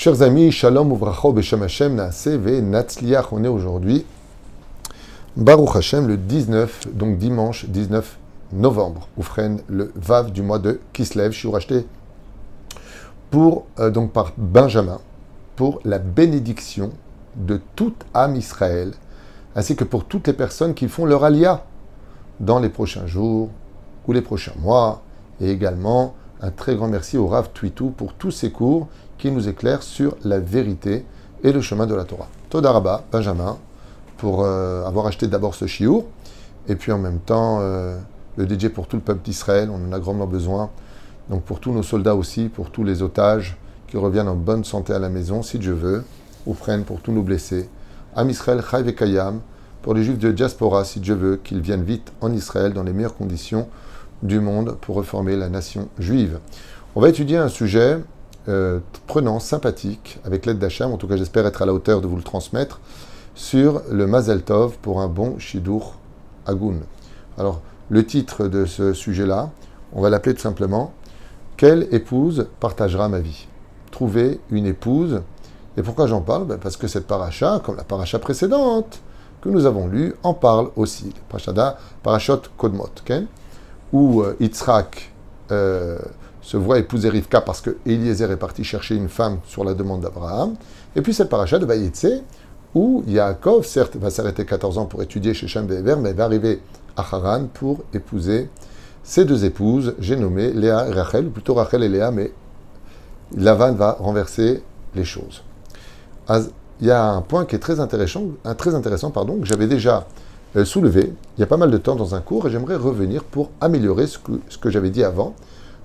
Chers amis, Shalom Uvracho Beshem Hashem Naase Ve Natzliach. On est aujourd'hui, Baruch Hashem, le 19, donc dimanche 19 novembre, Oufren, le Vav du mois de Kislev. Je suis racheté pour, euh, donc par Benjamin, pour la bénédiction de toute âme Israël, ainsi que pour toutes les personnes qui font leur alia dans les prochains jours ou les prochains mois, et également un très grand merci au Rav Twitou pour tous ses cours qui nous éclairent sur la vérité et le chemin de la Torah. Todaraba, Benjamin, pour euh, avoir acheté d'abord ce chiour, et puis en même temps euh, le DJ pour tout le peuple d'Israël, on en a grandement besoin. Donc pour tous nos soldats aussi, pour tous les otages qui reviennent en bonne santé à la maison, si Dieu veut, ou prennent pour tous nos blessés. Am Israël, Kayam, pour les juifs de diaspora, si Dieu veut, qu'ils viennent vite en Israël dans les meilleures conditions du monde pour reformer la nation juive. On va étudier un sujet euh, prenant, sympathique, avec l'aide d'Hachem, en tout cas j'espère être à la hauteur de vous le transmettre, sur le Mazel Tov pour un bon Shidur Agun. Alors, le titre de ce sujet-là, on va l'appeler tout simplement Quelle épouse partagera ma vie? Trouver une épouse. Et pourquoi j'en parle? Ben, Parce que cette paracha, comme la paracha précédente que nous avons lue, en parle aussi. Parashada, Parashot Kodmot, où euh, Yitzhak euh, se voit épouser Rivka parce que Eliezer est parti chercher une femme sur la demande d'Abraham. Et puis cette paracha de Vayetse, où Yaakov, certes, va s'arrêter 14 ans pour étudier chez Shem mais va arriver à Haran pour épouser ses deux épouses, j'ai nommé Léa et Rachel, ou plutôt Rachel et Léa, mais Lavan va renverser les choses. Il y a un point qui est très intéressant, un très intéressant pardon, que j'avais déjà euh, soulevé il y a pas mal de temps dans un cours et j'aimerais revenir pour améliorer ce que, ce que j'avais dit avant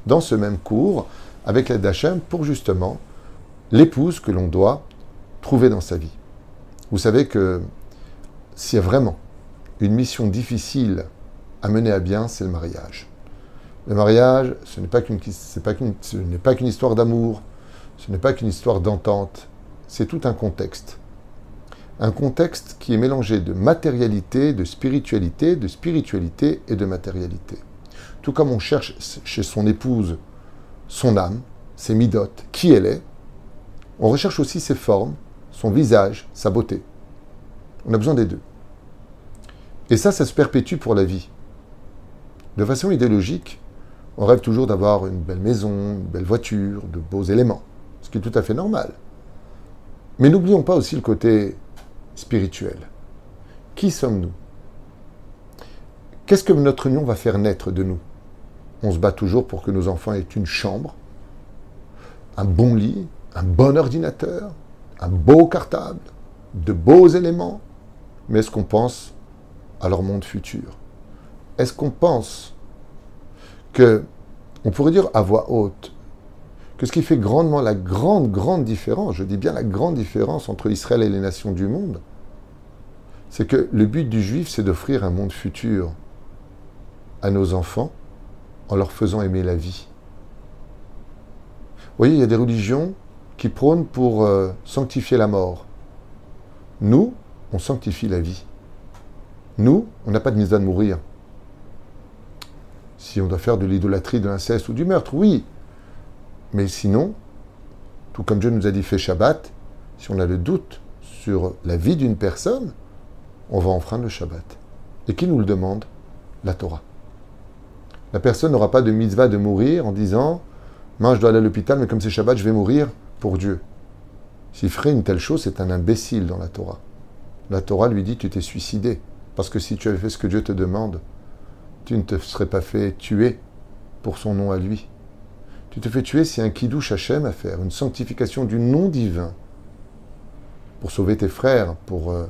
dans ce même cours avec l'aide d'Hachem pour justement l'épouse que l'on doit trouver dans sa vie. Vous savez que s'il y a vraiment une mission difficile à mener à bien, c'est le mariage. Le mariage, ce n'est pas qu'une, histoire d'amour, ce n'est pas qu'une histoire d'entente, c'est tout un contexte un contexte qui est mélangé de matérialité, de spiritualité, de spiritualité et de matérialité. Tout comme on cherche chez son épouse son âme, ses midotes, qui elle est, on recherche aussi ses formes, son visage, sa beauté. On a besoin des deux. Et ça, ça se perpétue pour la vie. De façon idéologique, on rêve toujours d'avoir une belle maison, une belle voiture, de beaux éléments, ce qui est tout à fait normal. Mais n'oublions pas aussi le côté spirituel. Qui sommes-nous? Qu'est-ce que notre union va faire naître de nous? On se bat toujours pour que nos enfants aient une chambre, un bon lit, un bon ordinateur, un beau cartable, de beaux éléments. Mais est-ce qu'on pense à leur monde futur? Est-ce qu'on pense que, on pourrait dire à voix haute, que ce qui fait grandement la grande, grande différence, je dis bien la grande différence entre Israël et les nations du monde, c'est que le but du juif, c'est d'offrir un monde futur à nos enfants en leur faisant aimer la vie. Vous voyez, il y a des religions qui prônent pour euh, sanctifier la mort. Nous, on sanctifie la vie. Nous, on n'a pas de mise à mourir. Si on doit faire de l'idolâtrie, de l'inceste ou du meurtre, oui, mais sinon, tout comme Dieu nous a dit fait Shabbat, si on a le doute sur la vie d'une personne, on va enfreindre le Shabbat. Et qui nous le demande? La Torah. La personne n'aura pas de mitzvah de mourir en disant Moi, je dois aller à l'hôpital, mais comme c'est Shabbat, je vais mourir pour Dieu. S'il ferait une telle chose, c'est un imbécile dans la Torah. La Torah lui dit Tu t'es suicidé. Parce que si tu avais fait ce que Dieu te demande, tu ne te serais pas fait tuer pour son nom à lui. Tu te fais tuer si un kiddush Hashem à faire, une sanctification du nom divin, pour sauver tes frères, pour euh,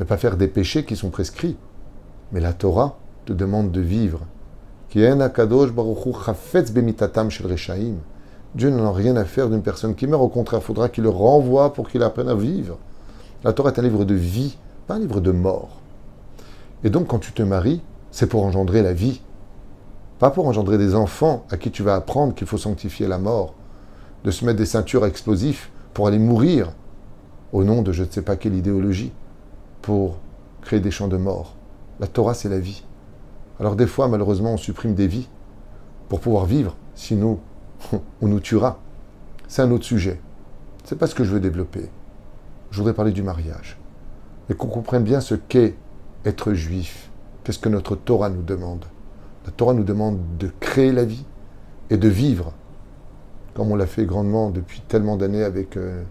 ne pas faire des péchés qui sont prescrits. Mais la Torah te demande de vivre. Dieu n'en a rien à faire d'une personne qui meurt, au contraire, il faudra qu'il le renvoie pour qu'il apprenne à vivre. La Torah est un livre de vie, pas un livre de mort. Et donc, quand tu te maries, c'est pour engendrer la vie. Pas pour engendrer des enfants à qui tu vas apprendre qu'il faut sanctifier la mort, de se mettre des ceintures explosifs pour aller mourir au nom de je ne sais pas quelle idéologie, pour créer des champs de mort. La Torah, c'est la vie. Alors des fois, malheureusement, on supprime des vies pour pouvoir vivre, sinon on nous tuera. C'est un autre sujet. c'est pas ce que je veux développer. Je voudrais parler du mariage. Et qu'on comprenne bien ce qu'est être juif. Qu'est-ce que notre Torah nous demande La Torah nous demande de créer la vie et de vivre, comme on l'a fait grandement depuis tellement d'années avec euh,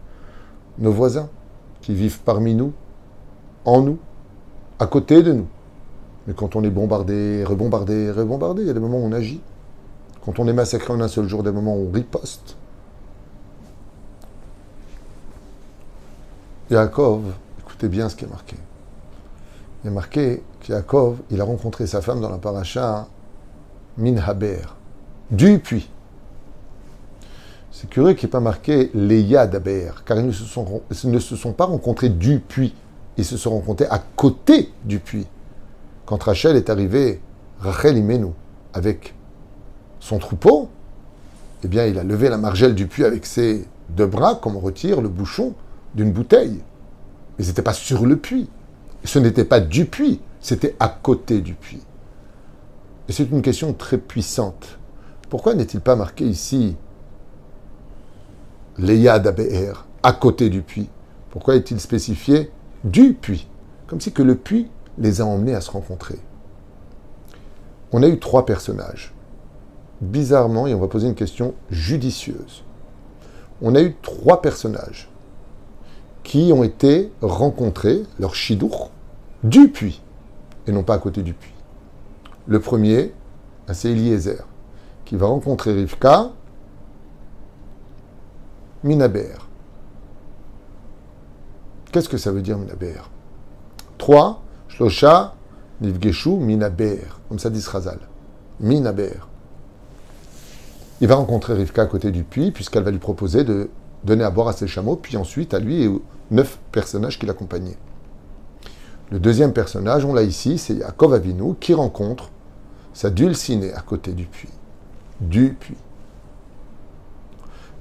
nos voisins, qui vivent parmi nous, en nous, à côté de nous. Mais quand on est bombardé, rebombardé, rebombardé, il y a des moments où on agit. Quand on est massacré en un seul jour, des moments où on riposte. Yaakov, écoutez bien ce qui est marqué. Il est marqué qu'Yaakov, il a rencontré sa femme dans la paracha Minhaber, du puits. C'est curieux qu'il n'y ait pas marqué Leia d'Aber, car ils ne se sont pas rencontrés du puits, ils se sont rencontrés à côté du puits. Quand Rachel est arrivée, Rachel Imenu, avec son troupeau, eh bien, il a levé la margelle du puits avec ses deux bras, comme on retire le bouchon d'une bouteille. Mais ce n'était pas sur le puits. Ce n'était pas du puits, c'était à côté du puits. Et c'est une question très puissante. Pourquoi n'est-il pas marqué ici Léa d'Abeher, à côté du puits? Pourquoi est-il spécifié du puits? Comme si que le puits les a emmenés à se rencontrer. On a eu trois personnages. Bizarrement, et on va poser une question judicieuse, on a eu trois personnages qui ont été rencontrés, leur chidour, du puits, et non pas à côté du puits. Le premier, c'est Eliezer, qui va rencontrer Rivka, Minaber. Qu'est-ce que ça veut dire Minaber? Trois. Nivgeshu minaber. Comme ça dit Razal. Minaber. Il va rencontrer Rivka à côté du puits, puisqu'elle va lui proposer de donner à boire à ses chameaux, puis ensuite à lui et aux neuf personnages qui l'accompagnaient. Le deuxième personnage, on l'a ici, c'est Yakovavinu, qui rencontre sa dulcinée à côté du puits. Du puits.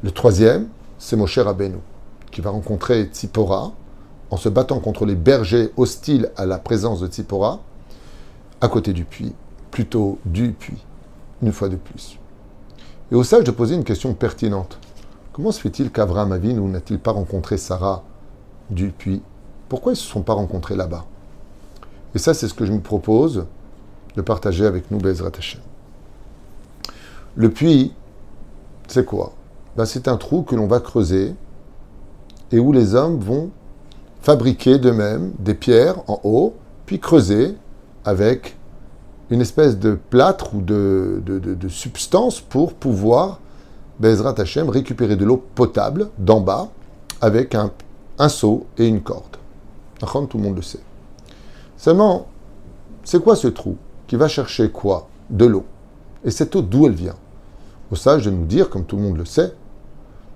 Le troisième, c'est Moshe Rabbeinu, qui va rencontrer Tzipora, en se battant contre les bergers hostiles à la présence de Tzipora, à côté du puits, plutôt du puits, une fois de plus. Et au sage de poser une question pertinente. Comment se fait-il qu'Avraham Avinu n'a-t-il pas rencontré Sarah du puits? Pourquoi ils ne se sont pas rencontrés là-bas? Et ça, c'est ce que je me propose de partager avec nous, Bezrat Hashem. Le puits, c'est quoi? Ben, C'est un trou que l'on va creuser et où les hommes vont fabriquer d'eux-mêmes des pierres en haut, puis creuser avec une espèce de plâtre ou de, substance pour pouvoir, Bezrat Hashem, récupérer de l'eau potable d'en bas avec un un seau et une corde. Tout le monde le sait. Seulement, c'est quoi ce trou qui va chercher quoi De l'eau? Et cette eau, d'où elle vient? Au sage de nous dire, comme tout le monde le sait,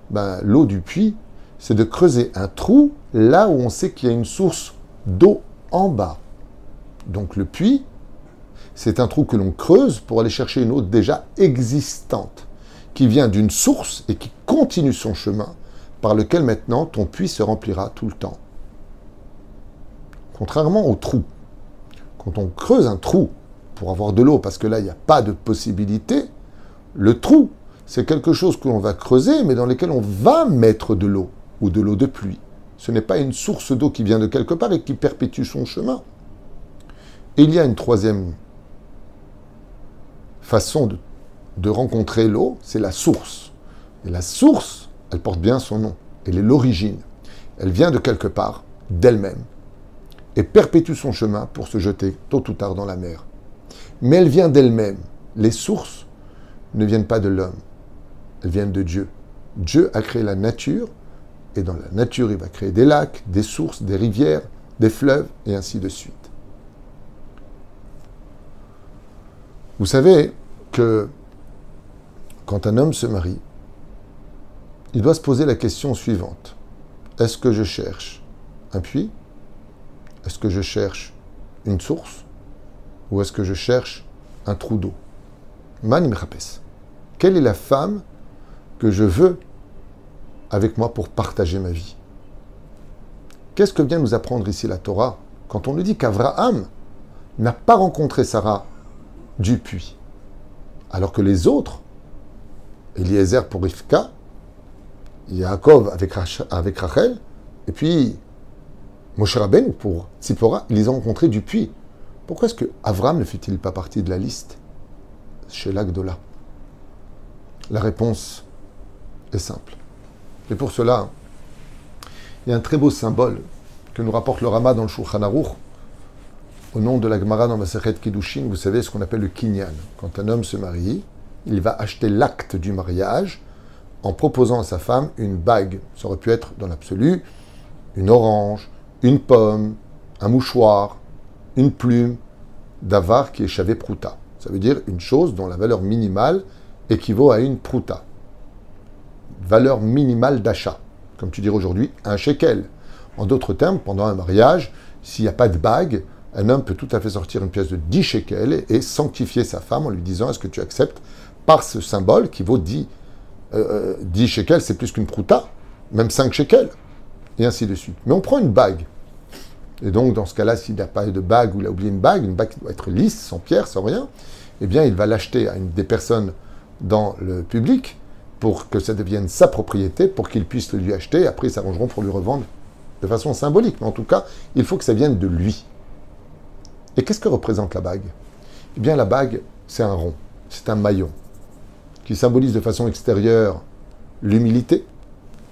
ben, l'eau du puits, c'est de creuser un trou là où on sait qu'il y a une source d'eau en bas. Donc le puits, c'est un trou que l'on creuse pour aller chercher une eau déjà existante, qui vient d'une source et qui continue son chemin par lequel maintenant ton puits se remplira tout le temps. Contrairement au trou. Quand on creuse un trou pour avoir de l'eau, parce que là, il n'y a pas de possibilité, le trou, c'est quelque chose que l'on va creuser, mais dans lequel on va mettre de l'eau, ou de l'eau de pluie. Ce n'est pas une source d'eau qui vient de quelque part et qui perpétue son chemin. Il y a une troisième façon de, rencontrer l'eau, c'est la source. La source, elle porte bien son nom. Elle est l'origine. Elle vient de quelque part, d'elle-même, et perpétue son chemin pour se jeter tôt ou tard dans la mer. Mais elle vient d'elle-même. Les sources ne viennent pas de l'homme. Elles viennent de Dieu. Dieu a créé la nature, et dans la nature, il va créer des lacs, des sources, des rivières, des fleuves, et ainsi de suite. Vous savez que quand un homme se marie, il doit se poser la question suivante. Est-ce que je cherche un puits? Est-ce que je cherche une source? Ou est-ce que je cherche un trou d'eau? Man Quelle est la femme que je veux avec moi pour partager ma vie Qu'est-ce que vient nous apprendre ici la Torah quand on nous dit qu'Abraham n'a pas rencontré Sarah du puits, alors que les autres, Eliezer pour Rivka, Yaakov avec, avec Rachel, et puis Moshe Rabbeinu pour Tzipora, ils les ont rencontrés du puits. Pourquoi est-ce que ne fait-il pas partie de la liste chez l'Agdola? La réponse est simple. Et pour cela, il y a un très beau symbole que nous rapporte le Rama dans le Shulchan Aruch, au nom de la Gemara dans Maseret Kiddushin, vous savez ce qu'on appelle le kinyan. Quand un homme se marie, il va acheter l'acte du mariage en proposant à sa femme une bague. Ça aurait pu être, dans l'absolu, une orange, une pomme, un mouchoir, une plume, d'avar qui est chavé prouta. Ça veut dire une chose dont la valeur minimale équivaut à une prouta. Valeur minimale d'achat. Comme tu dirais aujourd'hui, un shekel. En d'autres termes, pendant un mariage, s'il n'y a pas de bague, un homme peut tout à fait sortir une pièce de 10 shekels et sanctifier sa femme en lui disant Est-ce que tu acceptes par ce symbole qui vaut 10, euh, 10 shekels, c'est plus qu'une prouta, même 5 shekels, et ainsi de suite. Mais on prend une bague. Et donc, dans ce cas-là, s'il n'a pas de bague ou il a oublié une bague, une bague qui doit être lisse, sans pierre, sans rien, eh bien, il va l'acheter à une des personnes dans le public pour que ça devienne sa propriété, pour qu'il puisse le lui acheter. Après, ils s'arrangeront pour lui revendre de façon symbolique. Mais en tout cas, il faut que ça vienne de lui. Et qu'est-ce que représente la bague? Eh bien, la bague, c'est un rond, c'est un maillon qui symbolise de façon extérieure l'humilité,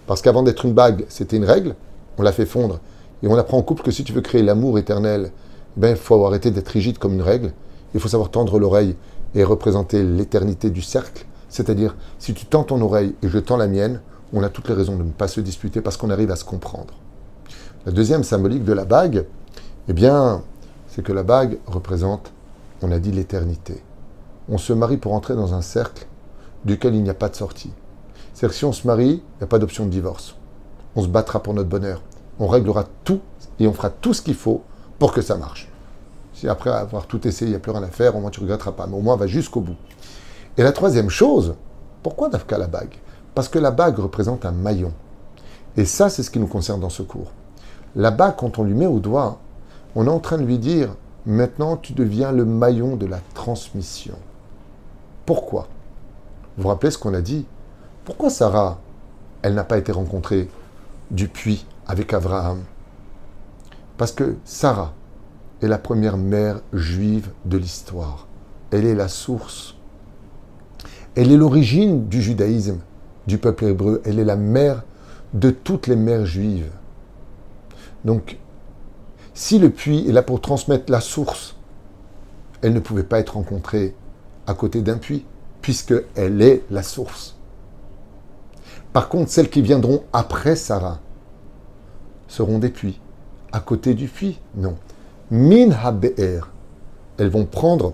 parce qu'avant d'être une bague, c'était une règle, on l'a fait fondre, et on apprend en couple que si tu veux créer l'amour éternel, eh ben, il faut arrêter d'être rigide comme une règle, il faut savoir tendre l'oreille et représenter l'éternité du cercle, c'est-à-dire, si tu tends ton oreille et je tends la mienne, on a toutes les raisons de ne pas se disputer parce qu'on arrive à se comprendre. La deuxième symbolique de la bague, eh bien, c'est que la bague représente, on a dit, l'éternité. On se marie pour entrer dans un cercle duquel il n'y a pas de sortie. C'est-à-dire que si on se marie, il n'y a pas d'option de divorce. On se battra pour notre bonheur. On réglera tout et on fera tout ce qu'il faut pour que ça marche. Si après avoir tout essayé, il n'y a plus rien à faire, au moins tu ne regretteras pas. Mais au moins, va jusqu'au bout. Et la troisième chose, pourquoi Dafka la bague? Parce que la bague représente un maillon. Et ça, c'est ce qui nous concerne dans ce cours. La bague, quand on lui met au doigt, on est en train de lui dire, maintenant tu deviens le maillon de la transmission. Pourquoi? Vous vous rappelez ce qu'on a dit? Pourquoi Sarah, elle n'a pas été rencontrée du puits avec Abraham? Parce que Sarah est la première mère juive de l'histoire. Elle est la source. Elle est l'origine du judaïsme, du peuple hébreu. Elle est la mère de toutes les mères juives. Donc, si le puits est là pour transmettre la source, elle ne pouvait pas être rencontrée à côté d'un puits, puisqu'elle est la source. Par contre, celles qui viendront après Sarah seront des puits. À côté du puits, non. Min habe'er. Elles vont prendre,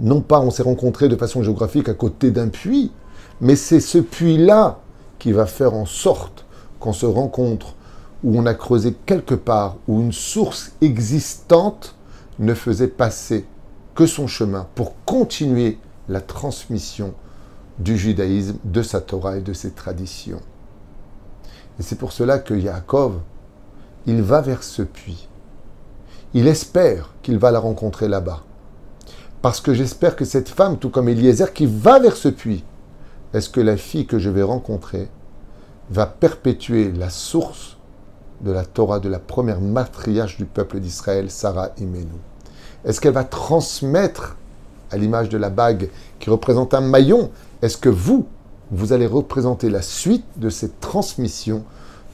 non pas on s'est rencontré de façon géographique à côté d'un puits, mais c'est ce puits-là qui va faire en sorte qu'on se rencontre où on a creusé quelque part, où une source existante ne faisait passer que son chemin pour continuer la transmission du judaïsme, de sa Torah et de ses traditions. Et c'est pour cela que Yaakov, il va vers ce puits. Il espère qu'il va la rencontrer là-bas. Parce que j'espère que cette femme, tout comme Eliezer, qui va vers ce puits, est-ce que la fille que je vais rencontrer va perpétuer la source de la Torah, de la première matriarche du peuple d'Israël, Sarah Imenu Est-ce qu'elle va transmettre, à l'image de la bague qui représente un maillon, est-ce que vous, vous allez représenter la suite de cette transmission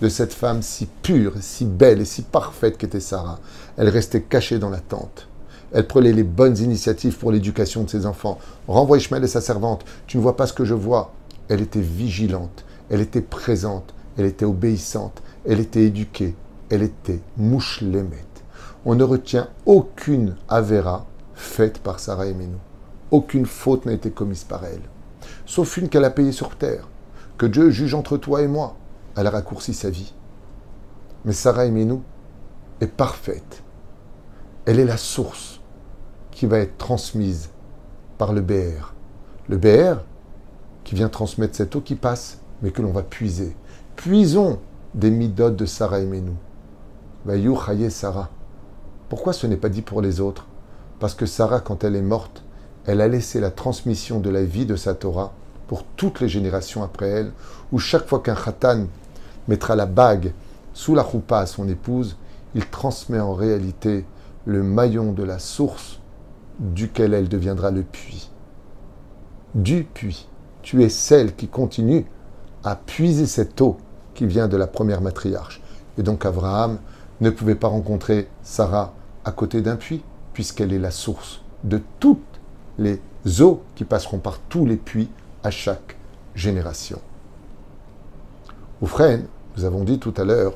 de cette femme si pure, si belle et si parfaite qu'était Sarah? Elle restait cachée dans la tente. Elle prenait les bonnes initiatives pour l'éducation de ses enfants. Renvoie Ishmael et sa servante. Tu ne vois pas ce que je vois. Elle était vigilante, elle était présente, elle était obéissante, elle était éduquée, elle était mouchlemet. On ne retient aucune avéra faite par Sarah Menou. Aucune faute n'a été commise par elle. Sauf une qu'elle a payée sur terre. Que Dieu juge entre toi et moi. Elle a raccourci sa vie. Mais Sarah Menou est parfaite. Elle est la source qui va être transmise par le BR. Le BR qui vient transmettre cette eau qui passe, mais que l'on va puiser. Puisons des midotes de Sarah et Menou. Vayou Sarah. Pourquoi ce n'est pas dit pour les autres? Parce que Sarah, quand elle est morte, elle a laissé la transmission de la vie de sa Torah pour toutes les générations après elle, où chaque fois qu'un khatan mettra la bague sous la choupa à son épouse, il transmet en réalité le maillon de la source duquel elle deviendra le puits. Du puits. Tu es celle qui continue à puiser cette eau qui vient de la première matriarche. Et donc Abraham ne pouvait pas rencontrer Sarah à côté d'un puits, puisqu'elle est la source de toutes les eaux qui passeront par tous les puits à chaque génération. Oufren, nous avons dit tout à l'heure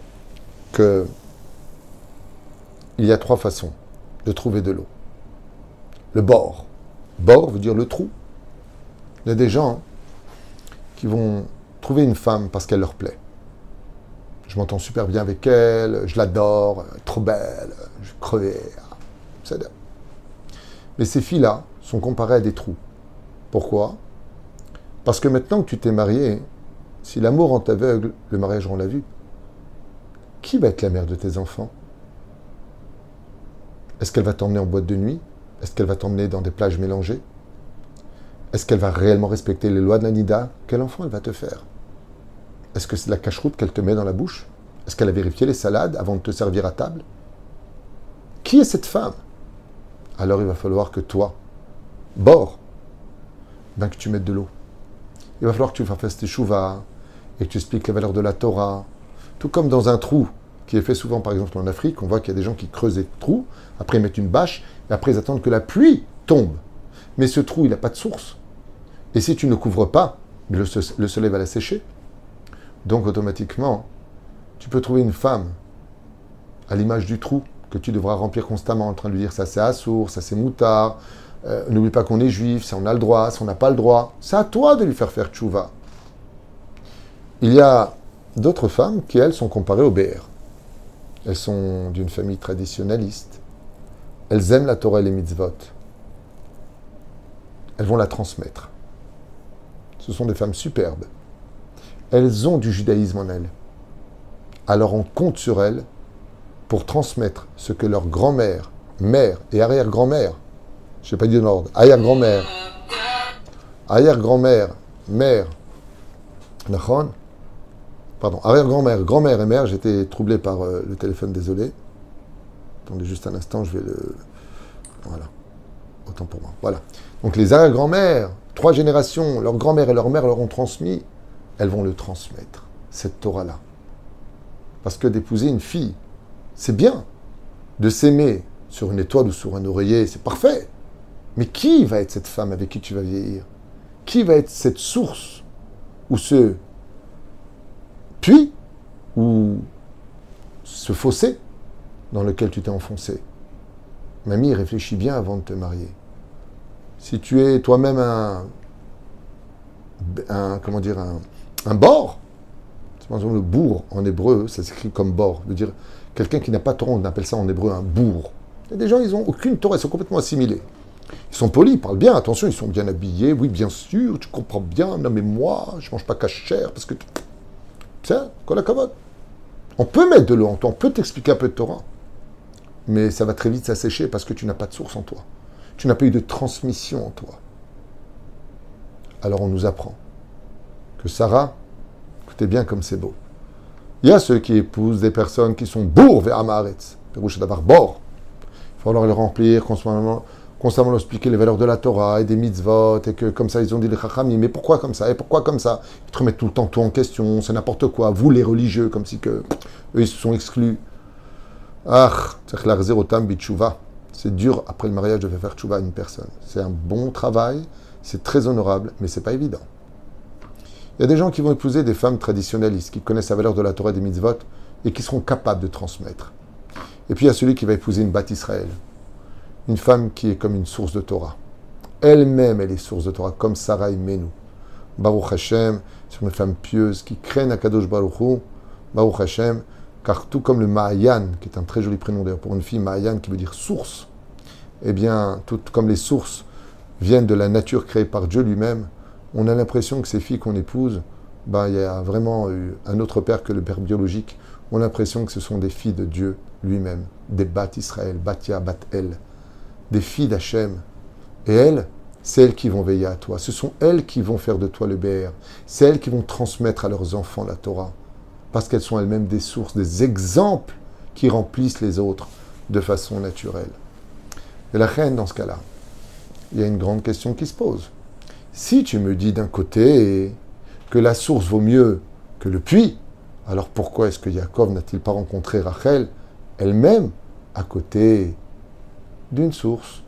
que il y a trois façons de trouver de l'eau. Le bord. Bord veut dire le trou. Il y a des gens qui vont trouver une femme parce qu'elle leur plaît. Je m'entends super bien avec elle, je l'adore, trop belle, je crevais. Mais ces filles-là sont comparées à des trous. Pourquoi? Parce que maintenant que tu t'es marié, si l'amour en t'aveugle, le mariage rend la vue. Qui va être la mère de tes enfants? Est-ce qu'elle va t'emmener en boîte de nuit? Est-ce qu'elle va t'emmener dans des plages mélangées? Est-ce qu'elle va réellement respecter les lois de la Nida Quel enfant elle va te faire? Est-ce que c'est la cache-route qu'elle te met dans la bouche? Est-ce qu'elle a vérifié les salades avant de te servir à table? Qui est cette femme? Alors il va falloir que toi, bord, ben que tu mettes de l'eau. Il va falloir que tu fasses tes chouvas et que tu expliques les valeurs de la Torah. Tout comme dans un trou qui est fait souvent, par exemple, en Afrique, on voit qu'il y a des gens qui creusent des trous, après ils mettent une bâche, et après ils attendent que la pluie tombe. Mais ce trou, il n'a pas de source. Et si tu ne couvres pas, le, le soleil va la sécher. Donc automatiquement, tu peux trouver une femme à l'image du trou que tu devras remplir constamment en train de lui dire ça c'est assour, ça c'est moutard, euh, n'oublie pas qu'on est juif, si on a le droit, si on n'a pas le droit. C'est à toi de lui faire faire tchouva. Il y a d'autres femmes qui, elles, sont comparées au BR. Elles sont d'une famille traditionnaliste. Elles aiment la Torah et les mitzvot. Elles vont la transmettre. Ce sont des femmes superbes. Elles ont du judaïsme en elles. Alors on compte sur elles pour transmettre ce que leur grand-mère, mère et arrière-grand-mère, je n'ai pas dit l'ordre, arrière-grand-mère, arrière-grand-mère, mère, pardon, arrière-grand-mère, grand-mère et mère, j'étais troublé par euh, le téléphone, désolé. Attendez juste un instant, je vais le... Voilà. Autant pour moi. Voilà. Donc les arrière-grand-mères, trois générations, leur grand-mère et leur mère leur ont transmis, elles vont le transmettre, cette Torah-là. Parce que d'épouser une fille c'est bien de s'aimer sur une étoile ou sur un oreiller, c'est parfait. Mais qui va être cette femme avec qui tu vas vieillir? Qui va être cette source ou ce ou ce fossé dans lequel tu t'es enfoncé Mamie, réfléchis bien avant de te marier. Si tu es toi-même un, un, comment dire, un, un bord, le bourg en hébreu, ça s'écrit comme bord, veut dire Quelqu'un qui n'a pas Torah, on appelle ça en hébreu un bourg. Il y a des gens, ils n'ont aucune Torah, ils sont complètement assimilés. Ils sont polis, ils parlent bien, attention, ils sont bien habillés, oui, bien sûr, tu comprends bien, non mais moi, je mange pas cachère parce que. On peut mettre de l'eau en toi, on peut t'expliquer un peu de Torah. Mais ça va très vite s'assécher parce que tu n'as pas de source en toi. Tu n'as pas eu de transmission en toi. Alors on nous apprend que Sarah, écoutez bien comme c'est beau. Il y a ceux qui épousent des personnes qui sont bourgs vers Amaretz. d'avoir bord. Il faut leur remplir constamment, constamment leur expliquer les valeurs de la Torah et des mitzvot, et que comme ça ils ont dit les chachamim, mais pourquoi comme ça Et pourquoi comme ça? Ils te remettent tout le temps tout en question, c'est n'importe quoi. Vous les religieux, comme si que eux ils se sont exclus. Ah, c'est dur après le mariage de faire tchouva à une personne. C'est un bon travail, c'est très honorable, mais c'est pas évident. Il y a des gens qui vont épouser des femmes traditionnalistes, qui connaissent la valeur de la Torah et des mitzvot, et qui seront capables de transmettre. Et puis il y a celui qui va épouser une Bat Israël, une femme qui est comme une source de Torah. Elle-même, elle est source de Torah, comme Sarah Menou. Baruch Hashem, c'est une femme pieuse qui craigne Akadosh Baruch Hu, Baruch Hashem, car tout comme le Mahayan, qui est un très joli prénom d'ailleurs pour une fille, Mahayan qui veut dire source, eh bien, tout comme les sources viennent de la nature créée par Dieu lui-même, on a l'impression que ces filles qu'on épouse, ben, il y a vraiment un autre père que le père biologique. On a l'impression que ce sont des filles de Dieu lui-même, des Bat Israël, Batia, Bat El, des filles d'Hachem. Et elles, c'est elles qui vont veiller à toi. Ce sont elles qui vont faire de toi le BR. C'est elles qui vont transmettre à leurs enfants la Torah. Parce qu'elles sont elles-mêmes des sources, des exemples qui remplissent les autres de façon naturelle. Et la reine, dans ce cas-là, il y a une grande question qui se pose. Si tu me dis d'un côté que la source vaut mieux que le puits, alors pourquoi est-ce que Yaakov n'a-t-il pas rencontré Rachel elle-même à côté d'une source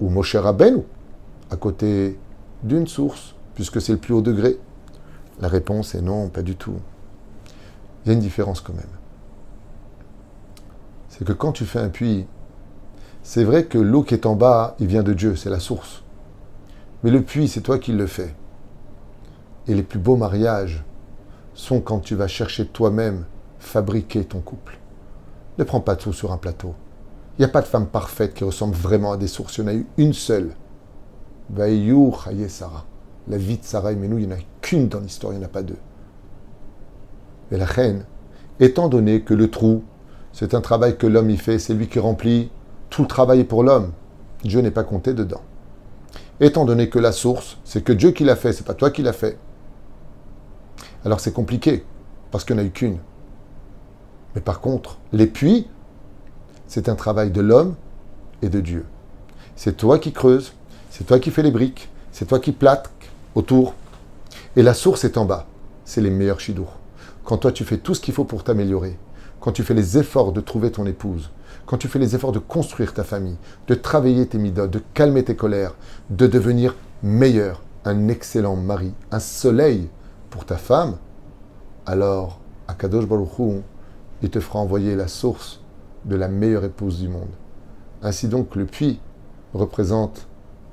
Ou Moshe Rabbeinu à côté d'une source, puisque c'est le plus haut degré La réponse est non, pas du tout. Il y a une différence quand même. C'est que quand tu fais un puits, c'est vrai que l'eau qui est en bas, il vient de Dieu, c'est la source. Mais le puits, c'est toi qui le fais. Et les plus beaux mariages sont quand tu vas chercher toi-même fabriquer ton couple. Ne prends pas tout sur un plateau. Il n'y a pas de femme parfaite qui ressemble vraiment à des sources. Il y en a eu une seule. Sarah. La vie de Sarah et Menou, il n'y en a qu'une dans l'histoire, il n'y en a pas deux. Mais la reine, étant donné que le trou, c'est un travail que l'homme y fait, c'est lui qui remplit, tout le travail est pour l'homme. Dieu n'est pas compté dedans. Étant donné que la source, c'est que Dieu qui l'a fait, c'est pas toi qui l'as fait. Alors c'est compliqué, parce qu'il n'y en a eu qu'une. Mais par contre, les puits, c'est un travail de l'homme et de Dieu. C'est toi qui creuses, c'est toi qui fais les briques, c'est toi qui plaques autour. Et la source est en bas. C'est les meilleurs chidours. Quand toi tu fais tout ce qu'il faut pour t'améliorer, quand tu fais les efforts de trouver ton épouse, quand tu fais les efforts de construire ta famille, de travailler tes midotes, de calmer tes colères, de devenir meilleur, un excellent mari, un soleil pour ta femme, alors Akadosh Baruch il te fera envoyer la source de la meilleure épouse du monde. Ainsi donc, le puits représente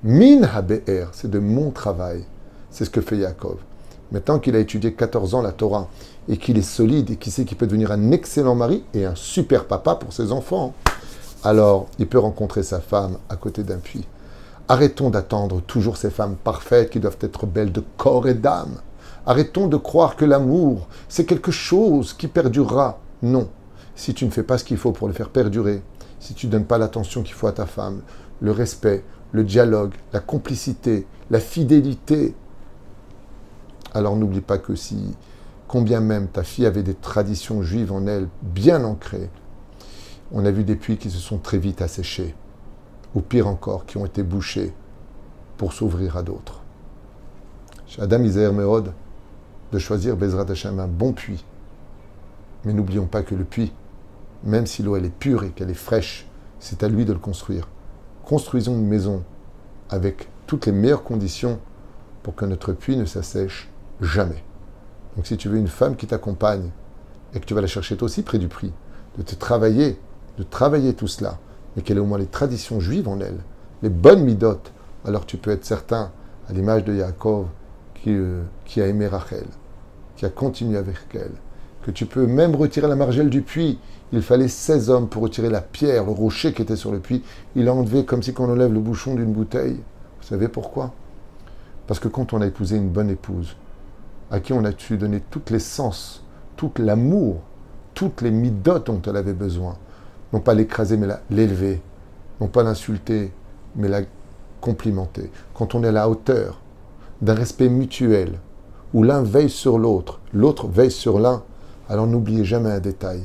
min habe'er, c'est de mon travail. C'est ce que fait Yaakov. Maintenant qu'il a étudié 14 ans la Torah et qu'il est solide et qu'il sait qu'il peut devenir un excellent mari et un super papa pour ses enfants, alors il peut rencontrer sa femme à côté d'un puits. Arrêtons d'attendre toujours ces femmes parfaites qui doivent être belles de corps et d'âme. Arrêtons de croire que l'amour, c'est quelque chose qui perdurera. Non. Si tu ne fais pas ce qu'il faut pour le faire perdurer, si tu ne donnes pas l'attention qu'il faut à ta femme, le respect, le dialogue, la complicité, la fidélité, alors n'oublie pas que si, combien même ta fille avait des traditions juives en elle bien ancrées, on a vu des puits qui se sont très vite asséchés, ou pire encore, qui ont été bouchés pour s'ouvrir à d'autres. Adam Isaac Mérode, de choisir Bezrat Hashem un bon puits. Mais n'oublions pas que le puits, même si l'eau elle est pure et qu'elle est fraîche, c'est à lui de le construire. Construisons une maison avec toutes les meilleures conditions pour que notre puits ne s'assèche jamais. Donc si tu veux une femme qui t'accompagne et que tu vas la chercher toi aussi près du puits, de te travailler de travailler tout cela, mais qu'elle ait au moins les traditions juives en elle, les bonnes midotes, alors tu peux être certain, à l'image de Yaakov, qui, euh, qui, a aimé Rachel, qui a continué avec elle, que tu peux même retirer la margelle du puits. Il fallait 16 hommes pour retirer la pierre, le rocher qui était sur le puits. Il a enlevé comme si on enlève le bouchon d'une bouteille. Vous savez pourquoi? Parce que quand on a épousé une bonne épouse, à qui on a donner toutes les sens, tout l'amour, toutes les midotes dont elle avait besoin, non pas l'écraser, mais l'élever, non pas l'insulter, mais la complimenter. Quand on est à la hauteur d'un respect mutuel, où l'un veille sur l'autre, l'autre veille sur l'un, alors n'oubliez jamais un détail.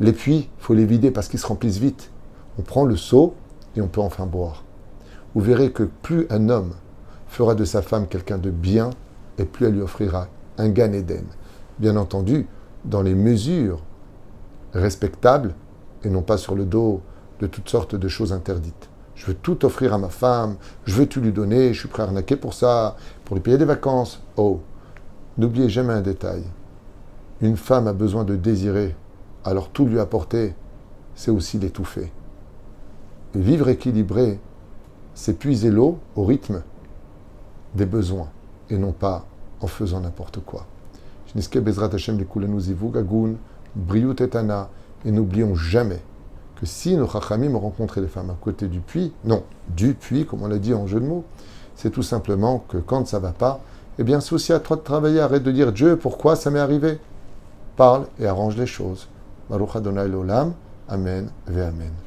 Les puits, il faut les vider parce qu'ils se remplissent vite. On prend le seau et on peut enfin boire. Vous verrez que plus un homme fera de sa femme quelqu'un de bien, et plus elle lui offrira un Gan Eden. Bien entendu, dans les mesures respectables et non pas sur le dos de toutes sortes de choses interdites. Je veux tout offrir à ma femme, je veux tout lui donner, je suis prêt à arnaquer pour ça, pour lui payer des vacances. Oh, n'oubliez jamais un détail. Une femme a besoin de désirer, alors tout lui apporter, c'est aussi l'étouffer. Vivre équilibré, c'est puiser l'eau au rythme des besoins, et non pas en faisant n'importe quoi. Bezrat Hashem et n'oublions jamais que si nos chachamim ont rencontré les femmes à côté du puits, non, du puits, comme on l'a dit en jeu de mots, c'est tout simplement que quand ça va pas, eh bien aussi à toi de travailler, arrête de dire Dieu, pourquoi ça m'est arrivé? Parle et arrange les choses. ברוך אדוני לעולם, אמן ואמן.